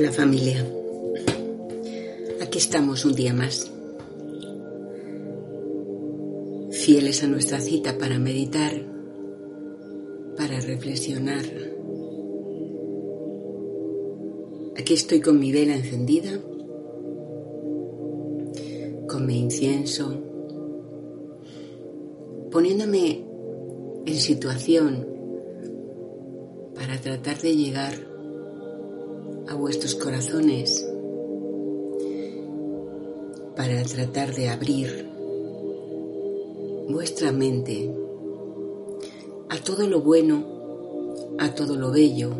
Hola familia, aquí estamos un día más, fieles a nuestra cita para meditar, para reflexionar. Aquí estoy con mi vela encendida, con mi incienso, poniéndome en situación para tratar de llegar a vuestros corazones para tratar de abrir vuestra mente a todo lo bueno, a todo lo bello,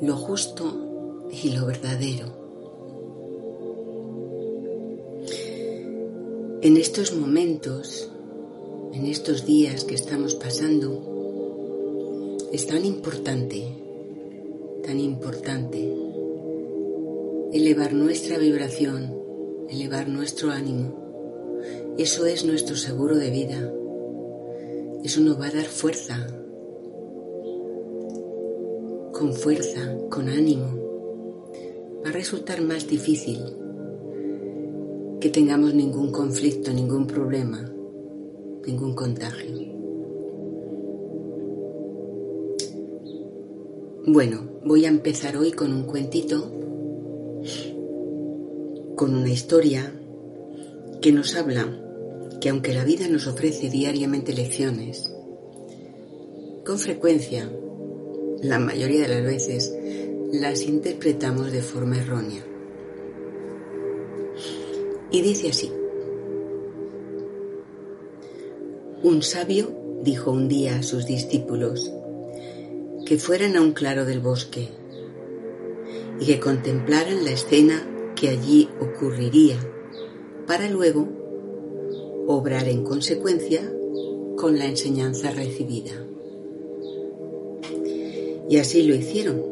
lo justo y lo verdadero. En estos momentos, en estos días que estamos pasando, es tan importante tan importante. Elevar nuestra vibración, elevar nuestro ánimo. Eso es nuestro seguro de vida. Eso nos va a dar fuerza. Con fuerza, con ánimo. Va a resultar más difícil que tengamos ningún conflicto, ningún problema, ningún contagio. Bueno, voy a empezar hoy con un cuentito, con una historia que nos habla que aunque la vida nos ofrece diariamente lecciones, con frecuencia, la mayoría de las veces, las interpretamos de forma errónea. Y dice así, un sabio dijo un día a sus discípulos, que fueran a un claro del bosque y que contemplaran la escena que allí ocurriría para luego obrar en consecuencia con la enseñanza recibida. Y así lo hicieron.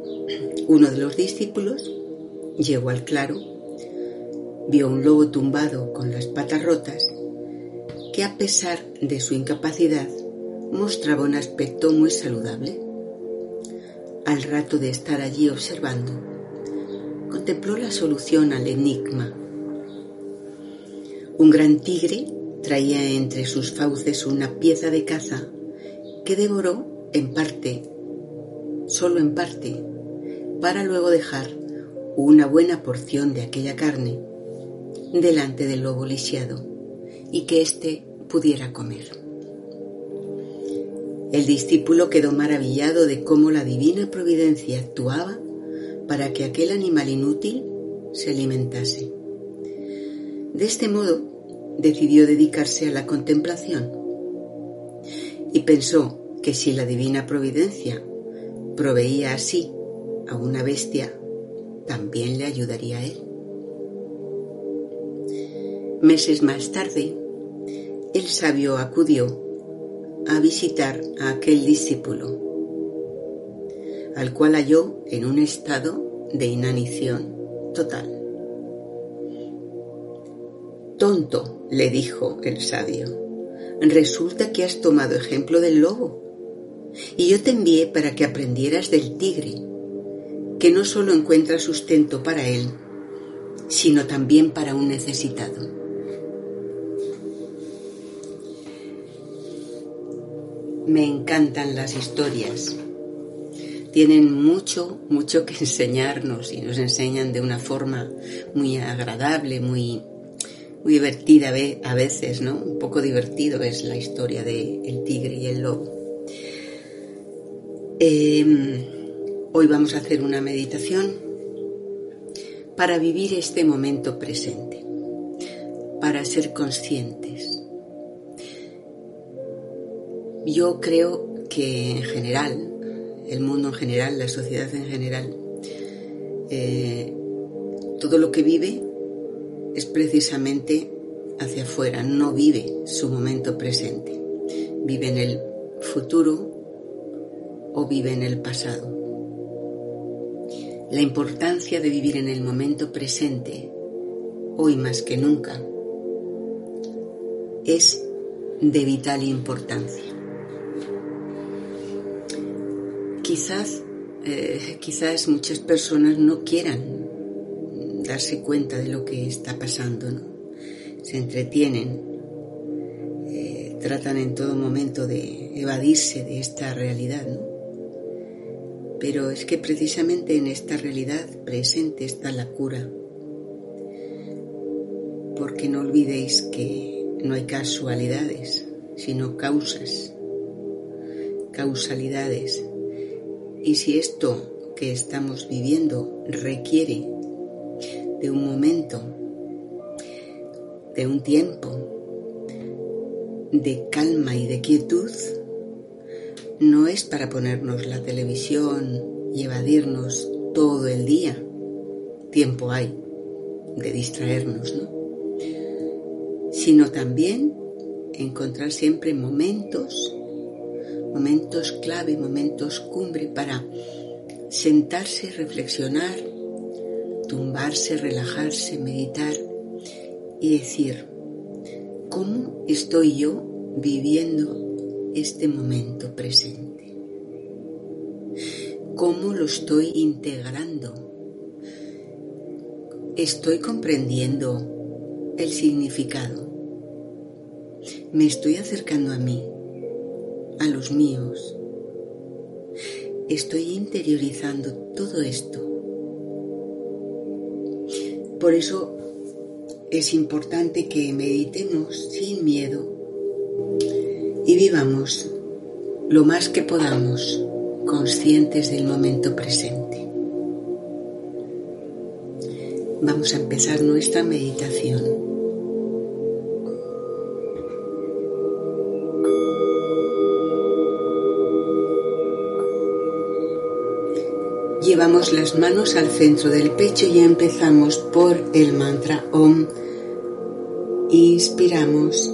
Uno de los discípulos llegó al claro, vio un lobo tumbado con las patas rotas, que a pesar de su incapacidad mostraba un aspecto muy saludable al rato de estar allí observando, contempló la solución al enigma. Un gran tigre traía entre sus fauces una pieza de caza que devoró en parte, solo en parte, para luego dejar una buena porción de aquella carne delante del lobo lisiado y que éste pudiera comer. El discípulo quedó maravillado de cómo la divina providencia actuaba para que aquel animal inútil se alimentase. De este modo, decidió dedicarse a la contemplación y pensó que si la divina providencia proveía así a una bestia, también le ayudaría a él. Meses más tarde, el sabio acudió a visitar a aquel discípulo, al cual halló en un estado de inanición total. Tonto, le dijo el sabio, resulta que has tomado ejemplo del lobo, y yo te envié para que aprendieras del tigre, que no solo encuentra sustento para él, sino también para un necesitado. Me encantan las historias. Tienen mucho, mucho que enseñarnos y nos enseñan de una forma muy agradable, muy, muy divertida a veces, ¿no? Un poco divertido es la historia de el tigre y el lobo. Em, hoy vamos a hacer una meditación para vivir este momento presente, para ser conscientes yo creo que en general, el mundo en general, la sociedad en general, eh, todo lo que vive es precisamente hacia afuera, no vive su momento presente, vive en el futuro o vive en el pasado. La importancia de vivir en el momento presente, hoy más que nunca, es de vital importancia. Quizás, eh, quizás muchas personas no quieran darse cuenta de lo que está pasando, ¿no? se entretienen, eh, tratan en todo momento de evadirse de esta realidad, ¿no? Pero es que precisamente en esta realidad presente está la cura. Porque no olvidéis que no hay casualidades, sino causas, causalidades. Y si esto que estamos viviendo requiere de un momento, de un tiempo, de calma y de quietud, no es para ponernos la televisión y evadirnos todo el día. Tiempo hay de distraernos, ¿no? Sino también encontrar siempre momentos, momentos clave, momentos cumbre para sentarse, reflexionar, tumbarse, relajarse, meditar y decir, ¿cómo estoy yo viviendo este momento presente? ¿Cómo lo estoy integrando? ¿Estoy comprendiendo el significado? ¿Me estoy acercando a mí, a los míos? ¿Estoy interiorizando todo esto? Por eso es importante que meditemos sin miedo y vivamos lo más que podamos conscientes del momento presente. Vamos a empezar nuestra meditación. Llevamos las manos al centro del pecho y empezamos por el mantra OM. Inspiramos.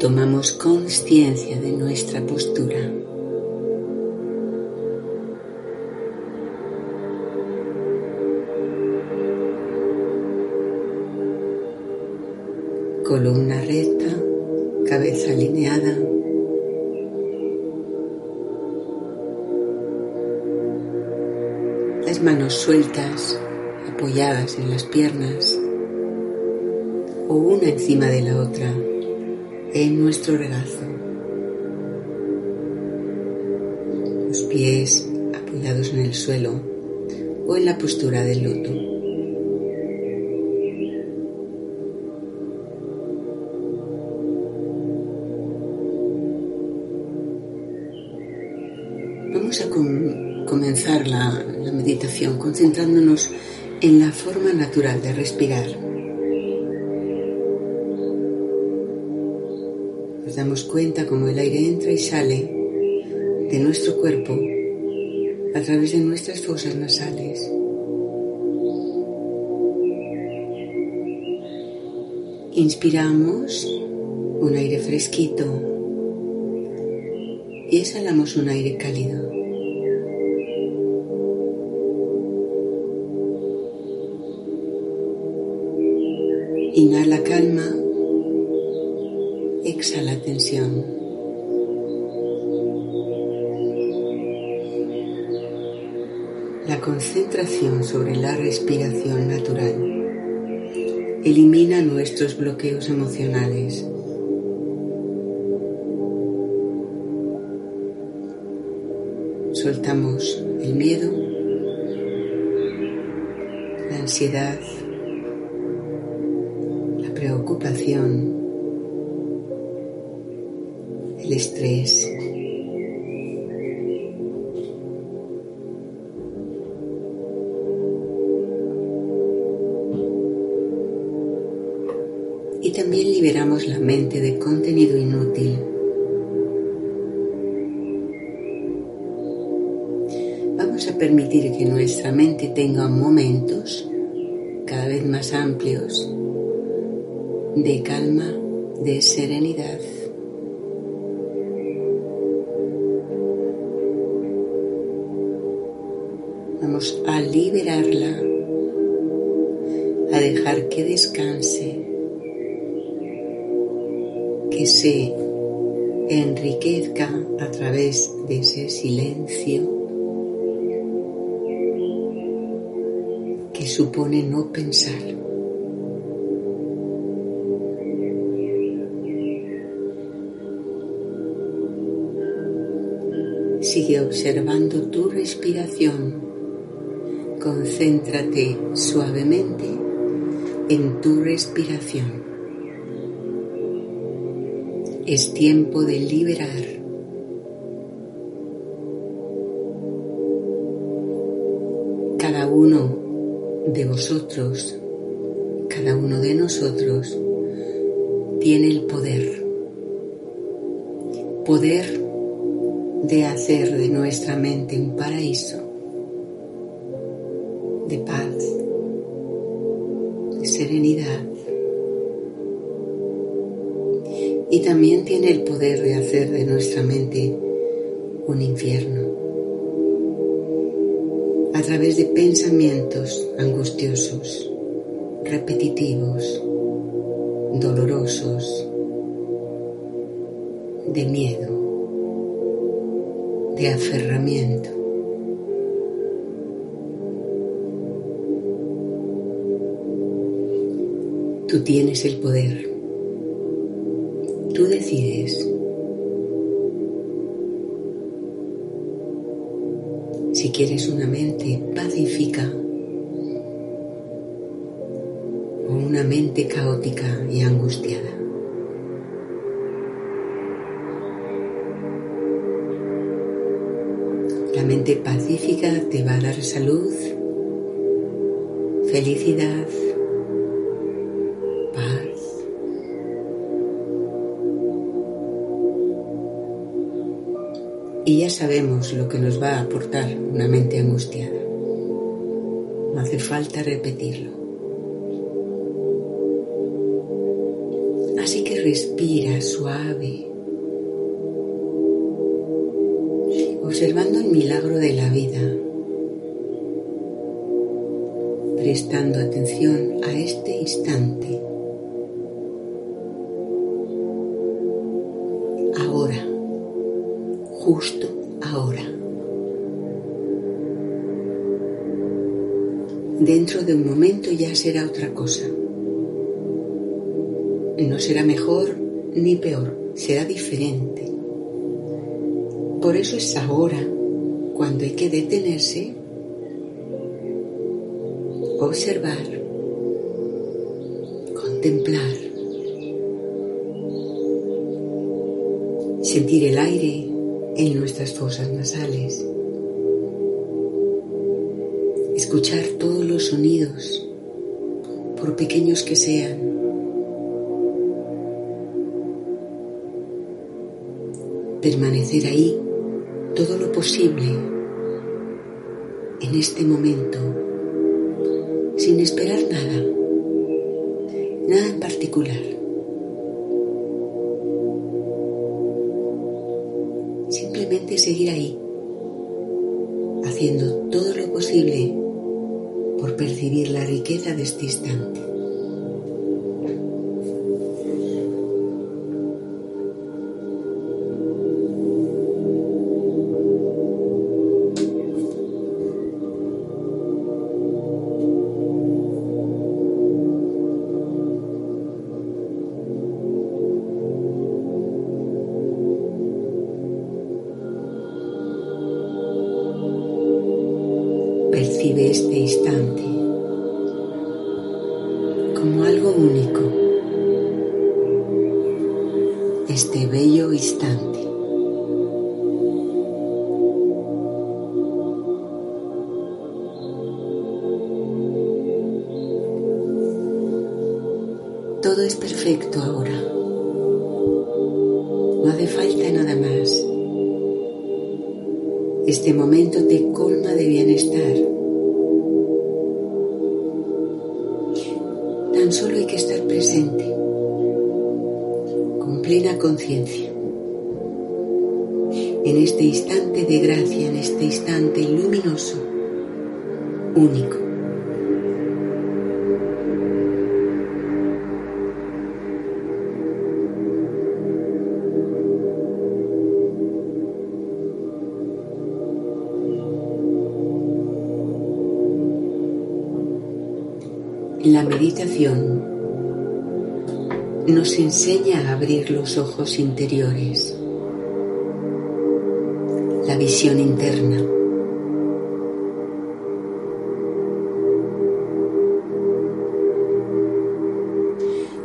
Tomamos conciencia de nuestra postura. Columna recta, cabeza alineada. Las manos sueltas, apoyadas en las piernas o una encima de la otra en nuestro regazo. Los pies apoyados en el suelo o en la postura del luto. Vamos a comenzar la meditación concentrándonos en la forma natural de respirar. Cuenta como el aire entra y sale de nuestro cuerpo a través de nuestras fosas nasales. Inspiramos un aire fresquito y exhalamos un aire cálido. Inhala calma exhala tensión. La concentración sobre la respiración natural elimina nuestros bloqueos emocionales. Soltamos el miedo, la ansiedad, la preocupación, el estrés. Y también liberamos la mente de contenido inútil. Vamos a permitir que nuestra mente tenga momentos cada vez más amplios de calma, de serenidad. Vamos a liberarla, a dejar que descanse, que se enriquezca a través de ese silencio que supone no pensar. Sigue observando tu respiración Concéntrate suavemente en tu respiración. Es tiempo de liberar. Cada uno de vosotros, cada uno de nosotros tiene el poder. Poder de hacer de nuestra mente un paraíso de paz, de serenidad. Y también tiene el poder de hacer de nuestra mente un infierno a través de pensamientos angustiosos, repetitivos, dolorosos, de miedo, de aferramiento. Tú tienes el poder. Tú decides. Si quieres una mente pacífica o una mente caótica y angustiada. La mente pacífica te va a dar salud, felicidad, y ya sabemos lo que nos va a aportar una mente angustiada. No hace falta repetirlo. Así que respira suave, observando el milagro de la vida, prestando atención a este instante. Será otra cosa. No será mejor ni peor, será diferente. Por eso es ahora cuando hay que detenerse, observar, contemplar, sentir el aire en nuestras fosas nasales. Escuchar todos los sonidos, pequeños que sean. Permanecer ahí todo lo posible en este momento, sin esperar nada, nada en particular. seguir ahí, haciendo todo lo posible por percibir la riqueza de este instante. Todo es perfecto ahora. No hace falta nada más. Este momento te colma de bienestar. Tan solo hay que estar presente, con plena conciencia. En este instante de gracia, en este instante luminoso, único. La meditación nos enseña a abrir los ojos interiores, la visión interna.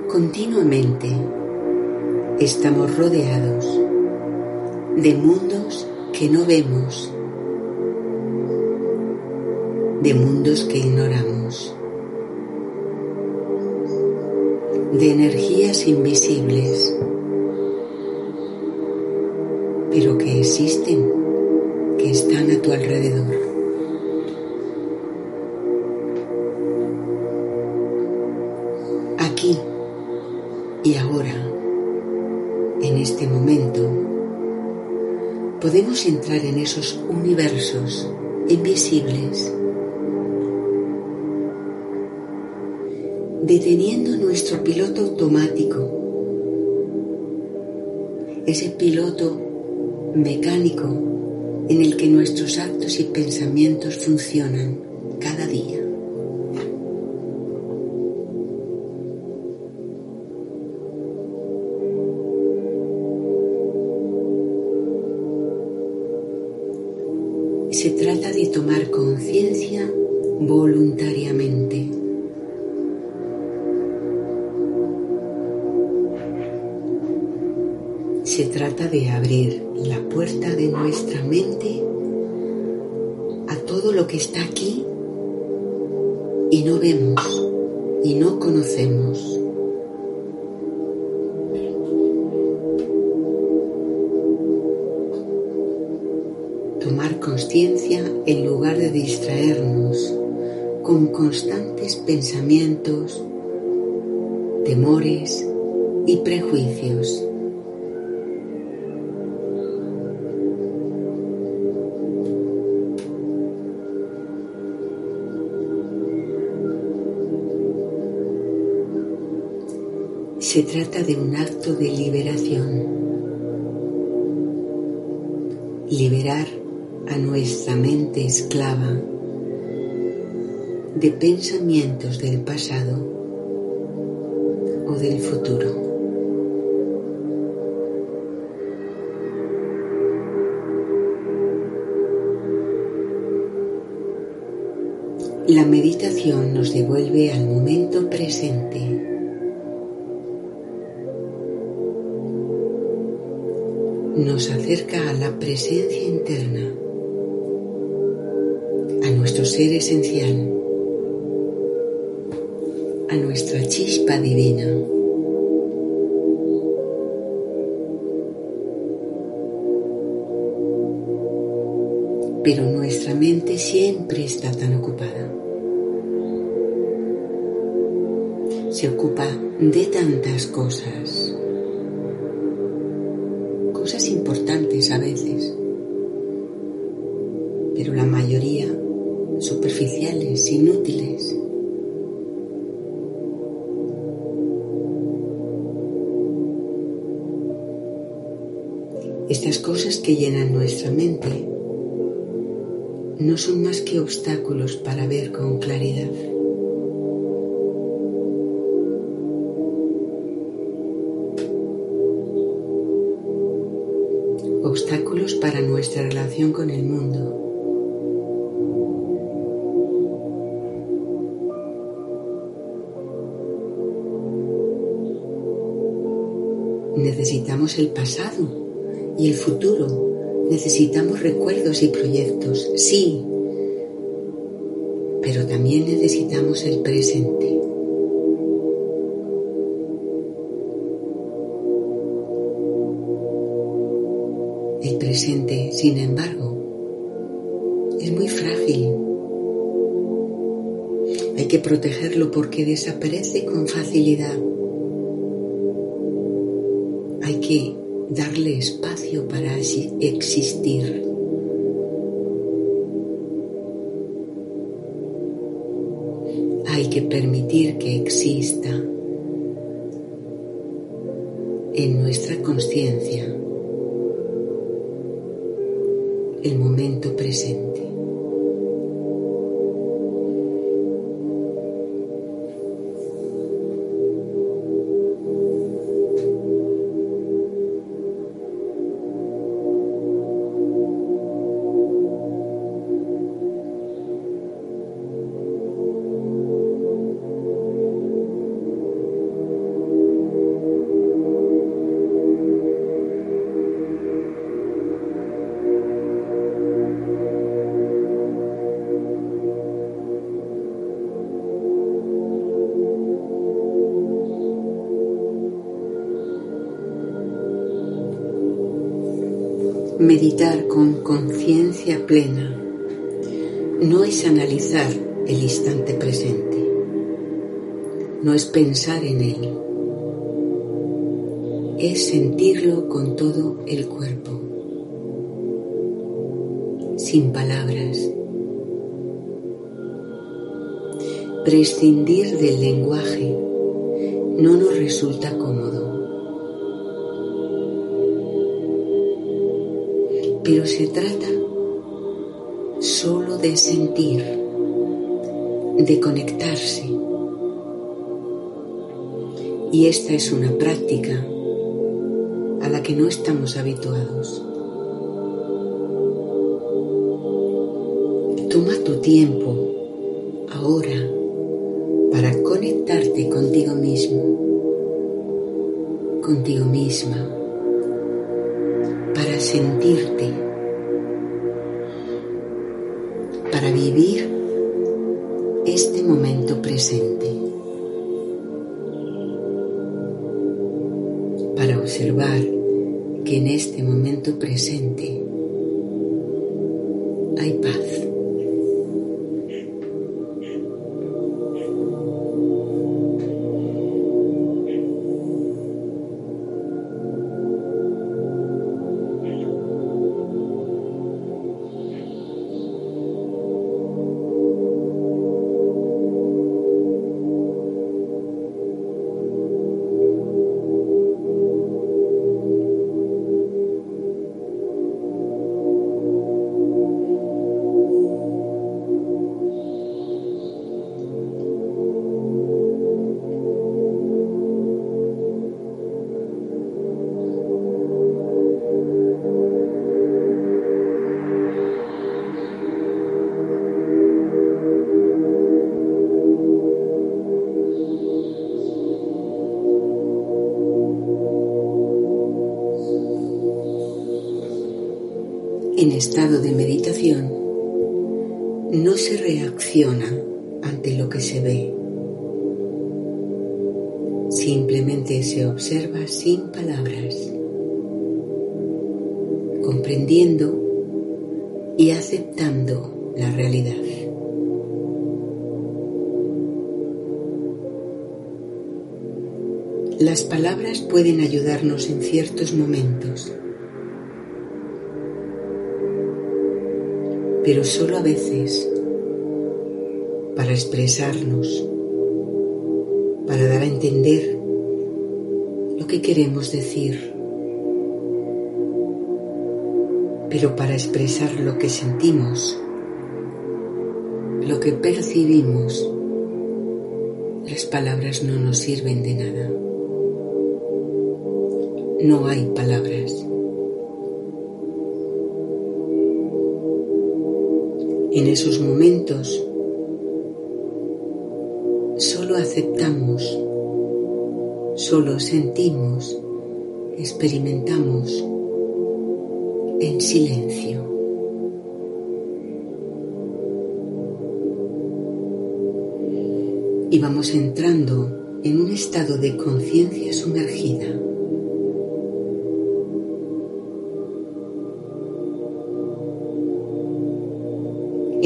Continuamente estamos rodeados de mundos que no vemos, de mundos que ignoramos. De energías invisibles, pero que existen, que están a tu alrededor. Aquí y ahora, en este momento, podemos entrar en esos universos invisibles deteniendo nuestro piloto automático, ese piloto mecánico en el que nuestros actos y pensamientos funcionan está aquí y no vemos y no conocemos. Tomar conciencia en lugar de distraernos con constantes pensamientos, temores y prejuicios. Se trata de un acto de liberación. Liberar a nuestra mente esclava de pensamientos del pasado o del futuro. La meditación nos devuelve al momento presente. Nos acerca a la presencia interna, a nuestro ser esencial, a nuestra chispa divina. Pero nuestra mente siempre está tan ocupada. Se ocupa de tantas cosas. no son más que obstáculos para ver con claridad. Obstáculos para nuestra relación con el mundo. Necesitamos el pasado y el futuro Necesitamos recuerdos y proyectos, sí, pero también necesitamos el presente. El presente, sin embargo, es muy frágil. Hay que protegerlo porque desaparece con facilidad. Hay que darle espacio para existir. Hay que permitir que exista en nuestra conciencia el momento presente. Meditar con conciencia plena no es analizar el instante presente, no es pensar en él, es sentirlo con todo el cuerpo, sin palabras. Prescindir del lenguaje no nos resulta cómodo. Pero se trata solo de sentir, de conectarse. Y esta es una práctica a la que no estamos habituados. Toma tu tiempo ahora para conectarte contigo mismo, contigo misma sentirte, para vivir este momento presente, para observar que en este momento presente En estado de meditación no se reacciona ante lo que se ve, simplemente se observa sin palabras, comprendiendo y aceptando la realidad. Las palabras pueden ayudarnos en ciertos momentos pero solo a veces para expresarnos, para dar a entender lo que queremos decir, pero para expresar lo que sentimos, lo que percibimos, las palabras no nos sirven de nada. No hay palabras. En esos momentos solo aceptamos, solo sentimos experimentamos en silencio. Y vamos entrando en un estado de conciencia sumergida.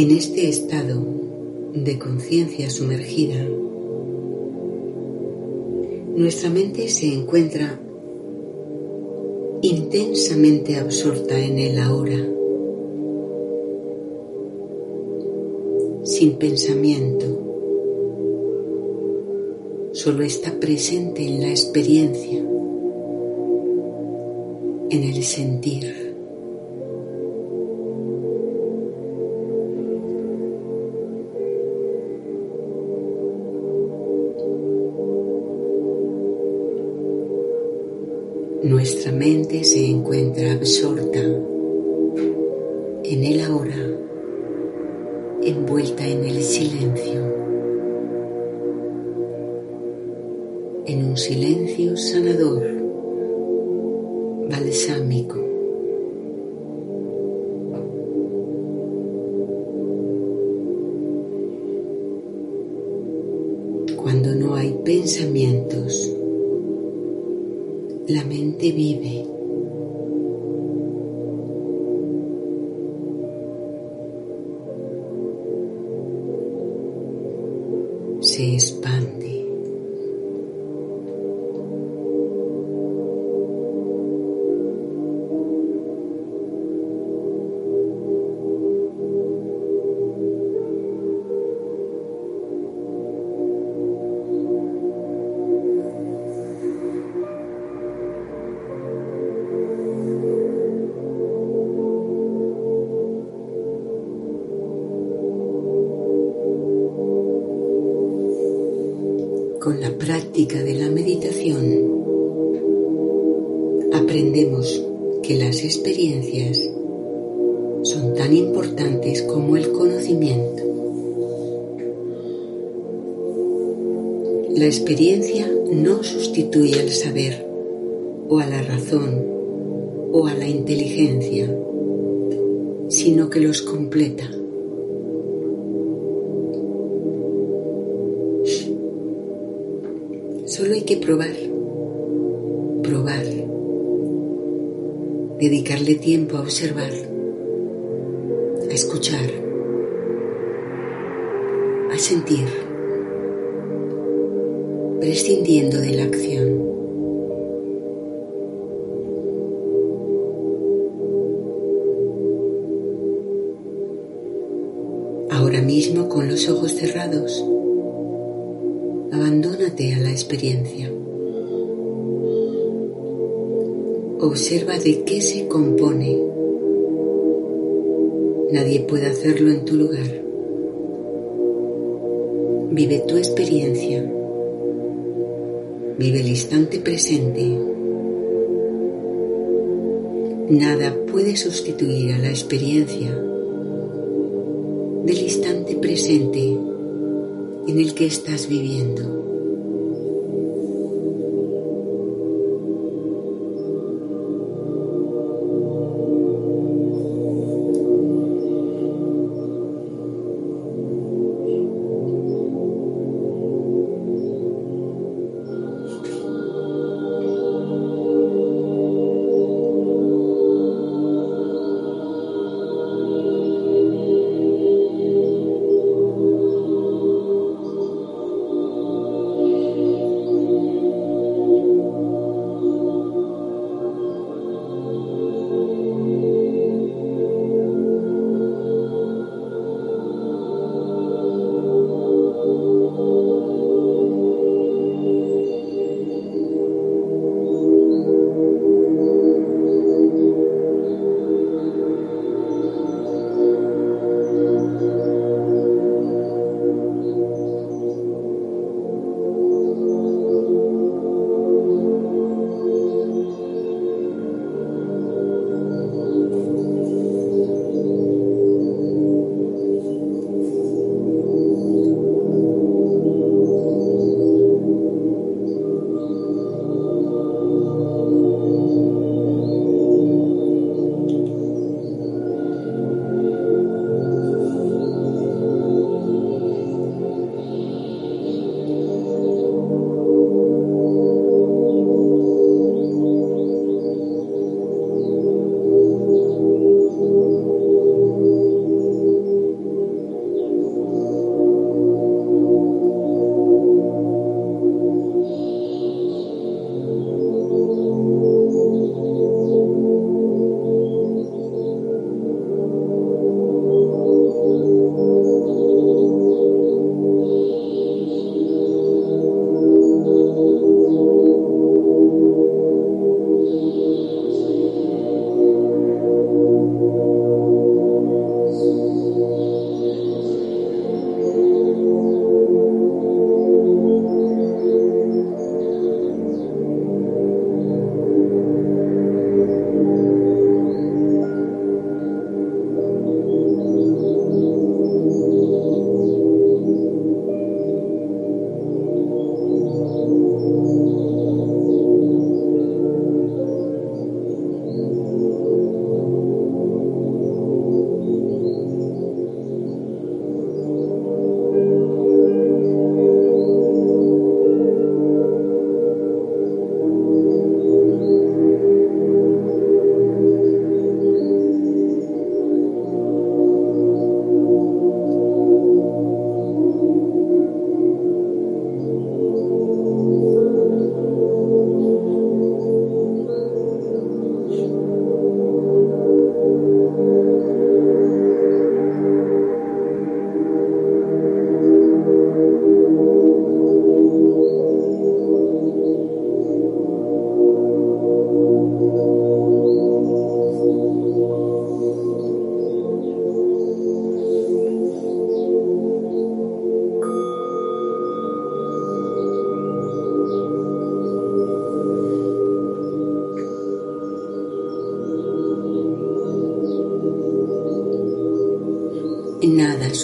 En este estado de conciencia sumergida, nuestra mente se encuentra intensamente absorta en el ahora, sin pensamiento, solo está presente en la experiencia, en el sentir. Nuestra mente se encuentra absorta en el ahora, envuelta en el silencio, en un silencio sanador, balsámico. Cuando no hay pensamientos, mente vive. Aprendemos que las experiencias son tan importantes como el conocimiento. La experiencia no sustituye al saber o a la razón o a la inteligencia, sino que los completa. Solo hay que probar, probar, dedicarle tiempo a observar, a escuchar, a sentir, prescindiendo de la acción. Ahora mismo con los ojos cerrados abandónate a la experiencia. Observa de qué se compone. Nadie puede hacerlo en tu lugar. Vive tu experiencia. Vive el instante presente. Nada puede sustituir a la experiencia del instante presente en el que estás viviendo.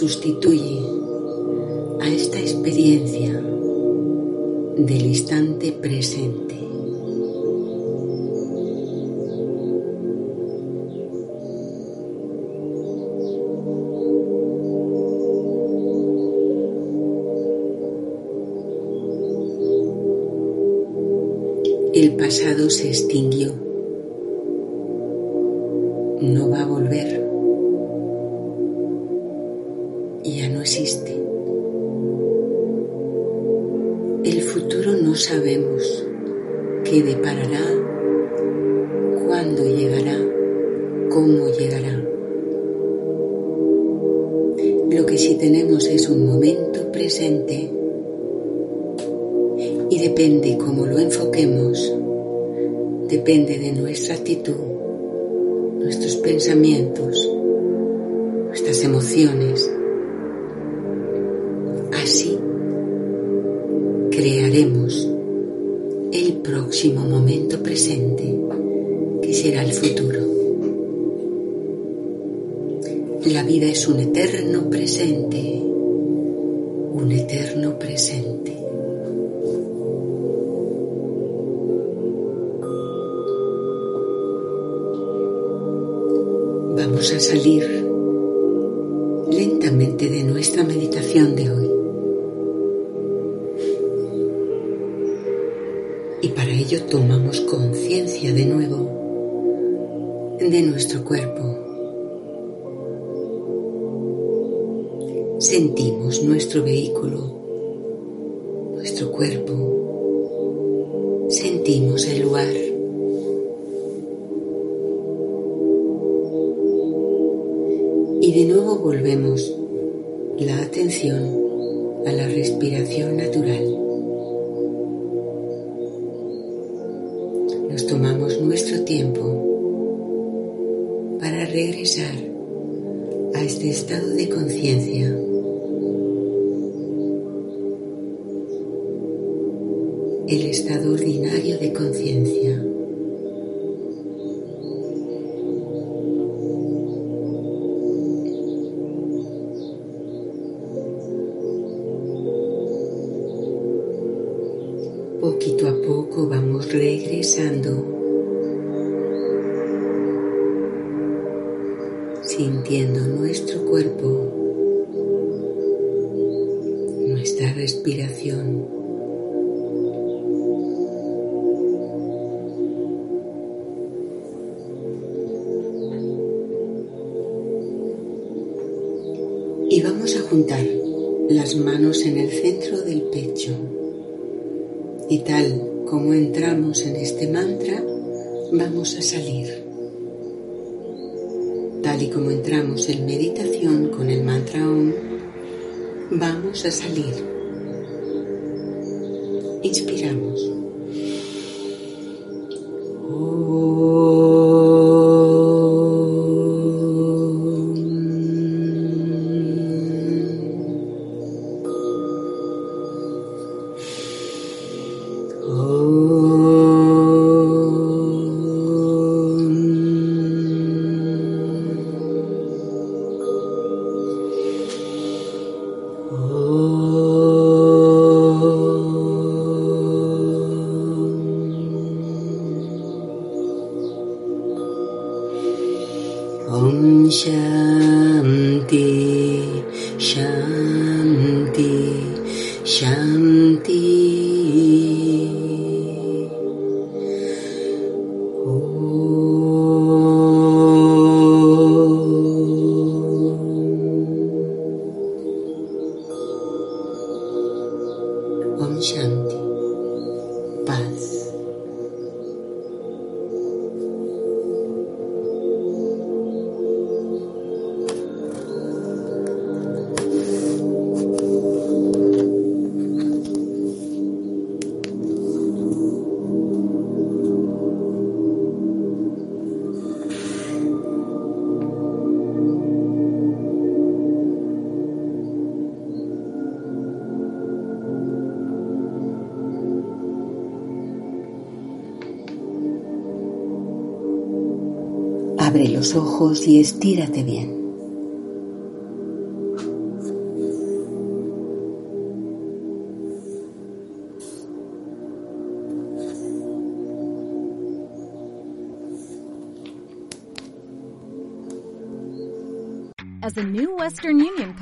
Sustituye a esta experiencia del instante presente. El pasado se extinguió. Nuestros pensamientos, nuestras emociones. Así crearemos el próximo momento presente, que será el futuro. La vida es un eterno presente, un eterno presente. Salir Nos tomamos nuestro tiempo para regresar a este estado de conciencia. El estado ordinario de conciencia. Y tal como entramos en este mantra, vamos a salir. Tal y como entramos en meditación con el mantra OM, vamos a salir. Inspiramos. los ojos y estírate bien. As a new Western Union